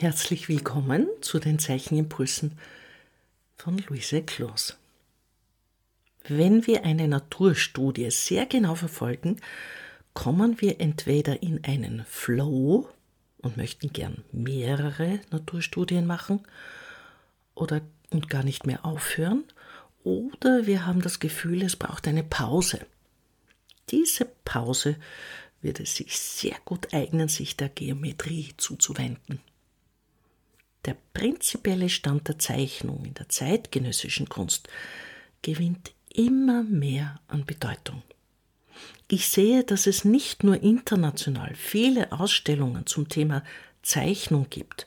Herzlich willkommen zu den Zeichenimpulsen von Luise Kloos. Wenn wir eine Naturstudie sehr genau verfolgen, kommen wir entweder in einen Flow und möchten gern mehrere Naturstudien machen oder und gar nicht mehr aufhören, oder wir haben das Gefühl, es braucht eine Pause. Diese Pause würde sich sehr gut eignen, sich der Geometrie zuzuwenden. Der prinzipielle Stand der Zeichnung in der zeitgenössischen Kunst gewinnt immer mehr an Bedeutung. Ich sehe, dass es nicht nur international viele Ausstellungen zum Thema Zeichnung gibt,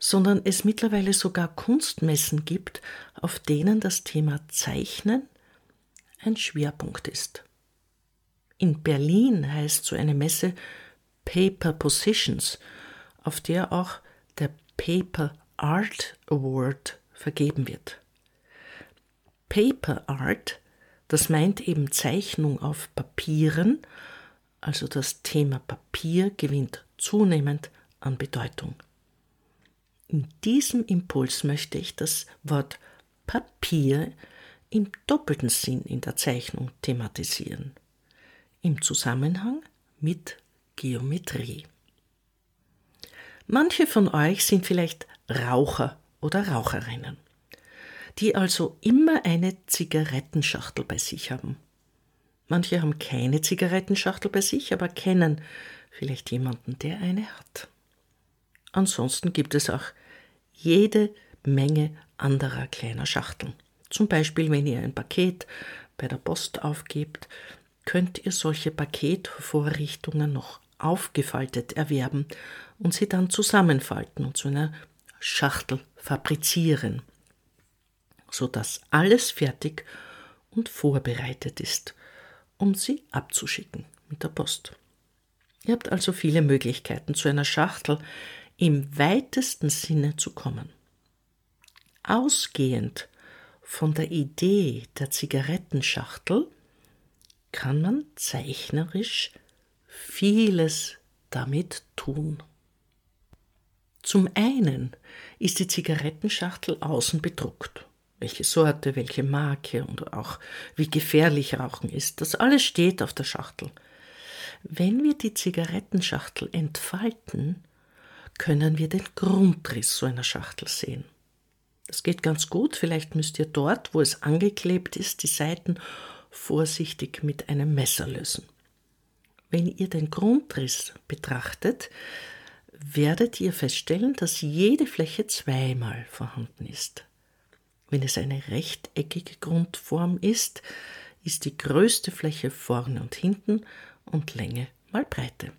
sondern es mittlerweile sogar Kunstmessen gibt, auf denen das Thema Zeichnen ein Schwerpunkt ist. In Berlin heißt so eine Messe Paper Positions, auf der auch der Paper Art Award vergeben wird. Paper Art, das meint eben Zeichnung auf Papieren, also das Thema Papier gewinnt zunehmend an Bedeutung. In diesem Impuls möchte ich das Wort Papier im doppelten Sinn in der Zeichnung thematisieren, im Zusammenhang mit Geometrie. Manche von euch sind vielleicht Raucher oder Raucherinnen, die also immer eine Zigarettenschachtel bei sich haben. Manche haben keine Zigarettenschachtel bei sich, aber kennen vielleicht jemanden, der eine hat. Ansonsten gibt es auch jede Menge anderer kleiner Schachteln. Zum Beispiel, wenn ihr ein Paket bei der Post aufgebt, könnt ihr solche Paketvorrichtungen noch aufgefaltet erwerben und sie dann zusammenfalten und zu einer Schachtel fabrizieren, sodass alles fertig und vorbereitet ist, um sie abzuschicken mit der Post. Ihr habt also viele Möglichkeiten, zu einer Schachtel im weitesten Sinne zu kommen. Ausgehend von der Idee der Zigarettenschachtel kann man zeichnerisch vieles damit tun. Zum einen ist die Zigarettenschachtel außen bedruckt. Welche Sorte, welche Marke und auch wie gefährlich Rauchen ist, das alles steht auf der Schachtel. Wenn wir die Zigarettenschachtel entfalten, können wir den Grundriss so einer Schachtel sehen. Das geht ganz gut, vielleicht müsst ihr dort, wo es angeklebt ist, die Seiten vorsichtig mit einem Messer lösen. Wenn ihr den Grundriss betrachtet, werdet ihr feststellen, dass jede Fläche zweimal vorhanden ist. Wenn es eine rechteckige Grundform ist, ist die größte Fläche vorne und hinten und Länge mal Breite.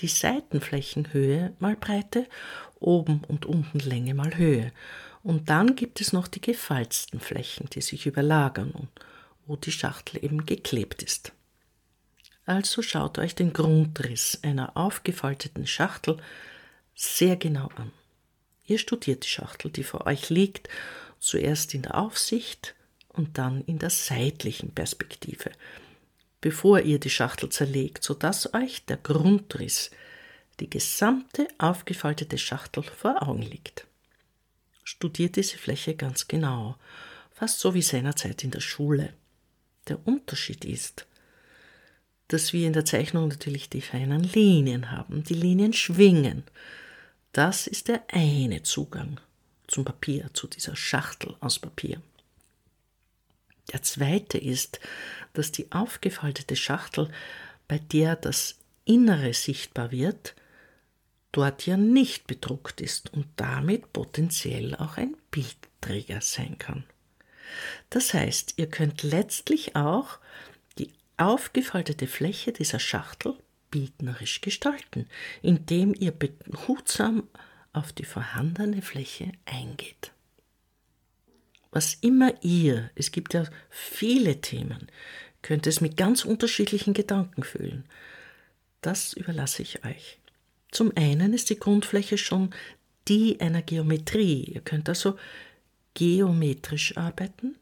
Die Seitenflächenhöhe mal Breite, oben und unten Länge mal Höhe. Und dann gibt es noch die gefalzten Flächen, die sich überlagern und wo die Schachtel eben geklebt ist. Also schaut euch den Grundriss einer aufgefalteten Schachtel sehr genau an. Ihr studiert die Schachtel, die vor euch liegt, zuerst in der Aufsicht und dann in der seitlichen Perspektive, bevor ihr die Schachtel zerlegt, sodass euch der Grundriss, die gesamte aufgefaltete Schachtel vor Augen liegt. Studiert diese Fläche ganz genau, fast so wie seinerzeit in der Schule. Der Unterschied ist, dass wir in der Zeichnung natürlich die feinen Linien haben. Die Linien schwingen. Das ist der eine Zugang zum Papier, zu dieser Schachtel aus Papier. Der zweite ist, dass die aufgefaltete Schachtel, bei der das Innere sichtbar wird, dort ja nicht bedruckt ist und damit potenziell auch ein Bildträger sein kann. Das heißt, ihr könnt letztlich auch aufgefaltete Fläche dieser Schachtel bildnerisch gestalten, indem ihr behutsam auf die vorhandene Fläche eingeht. Was immer ihr, es gibt ja viele Themen, könnt es mit ganz unterschiedlichen Gedanken füllen. Das überlasse ich euch. Zum einen ist die Grundfläche schon die einer Geometrie. Ihr könnt also geometrisch arbeiten,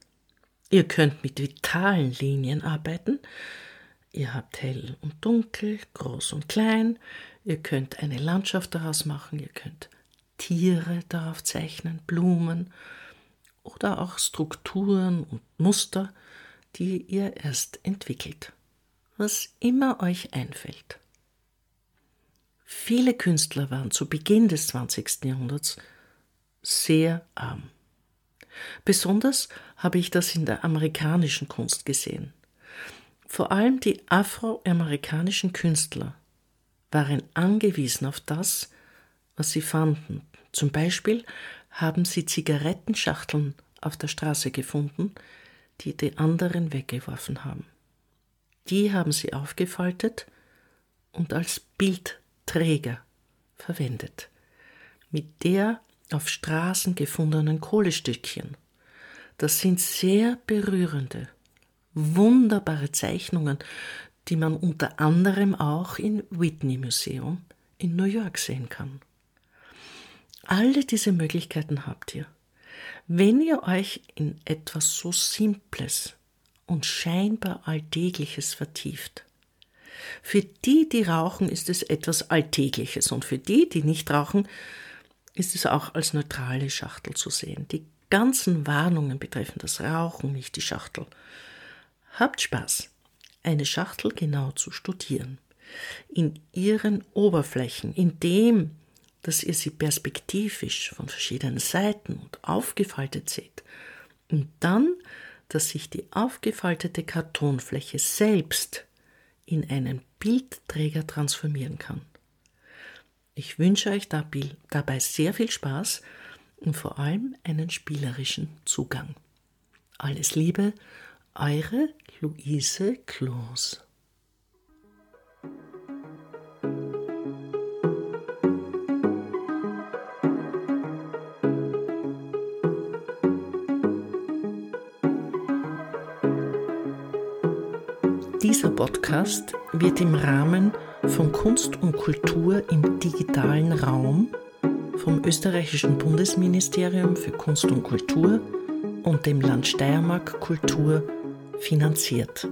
Ihr könnt mit vitalen Linien arbeiten. Ihr habt hell und dunkel, groß und klein. Ihr könnt eine Landschaft daraus machen. Ihr könnt Tiere darauf zeichnen, Blumen oder auch Strukturen und Muster, die ihr erst entwickelt. Was immer euch einfällt. Viele Künstler waren zu Beginn des 20. Jahrhunderts sehr arm. Besonders habe ich das in der amerikanischen Kunst gesehen. Vor allem die afroamerikanischen Künstler waren angewiesen auf das, was sie fanden. Zum Beispiel haben sie Zigarettenschachteln auf der Straße gefunden, die die anderen weggeworfen haben. Die haben sie aufgefaltet und als Bildträger verwendet. Mit der auf Straßen gefundenen Kohlestückchen. Das sind sehr berührende, wunderbare Zeichnungen, die man unter anderem auch im Whitney Museum in New York sehen kann. Alle diese Möglichkeiten habt ihr. Wenn ihr euch in etwas so Simples und scheinbar Alltägliches vertieft. Für die, die rauchen, ist es etwas Alltägliches und für die, die nicht rauchen, ist es auch als neutrale Schachtel zu sehen. Die ganzen Warnungen betreffen das Rauchen, nicht die Schachtel. Habt Spaß, eine Schachtel genau zu studieren. In ihren Oberflächen, in dem, dass ihr sie perspektivisch von verschiedenen Seiten und aufgefaltet seht. Und dann, dass sich die aufgefaltete Kartonfläche selbst in einen Bildträger transformieren kann. Ich wünsche euch dabei sehr viel Spaß und vor allem einen spielerischen Zugang. Alles Liebe, eure Luise Kloos. Dieser Podcast wird im Rahmen von Kunst und Kultur im digitalen Raum vom österreichischen Bundesministerium für Kunst und Kultur und dem Land Steiermark Kultur finanziert.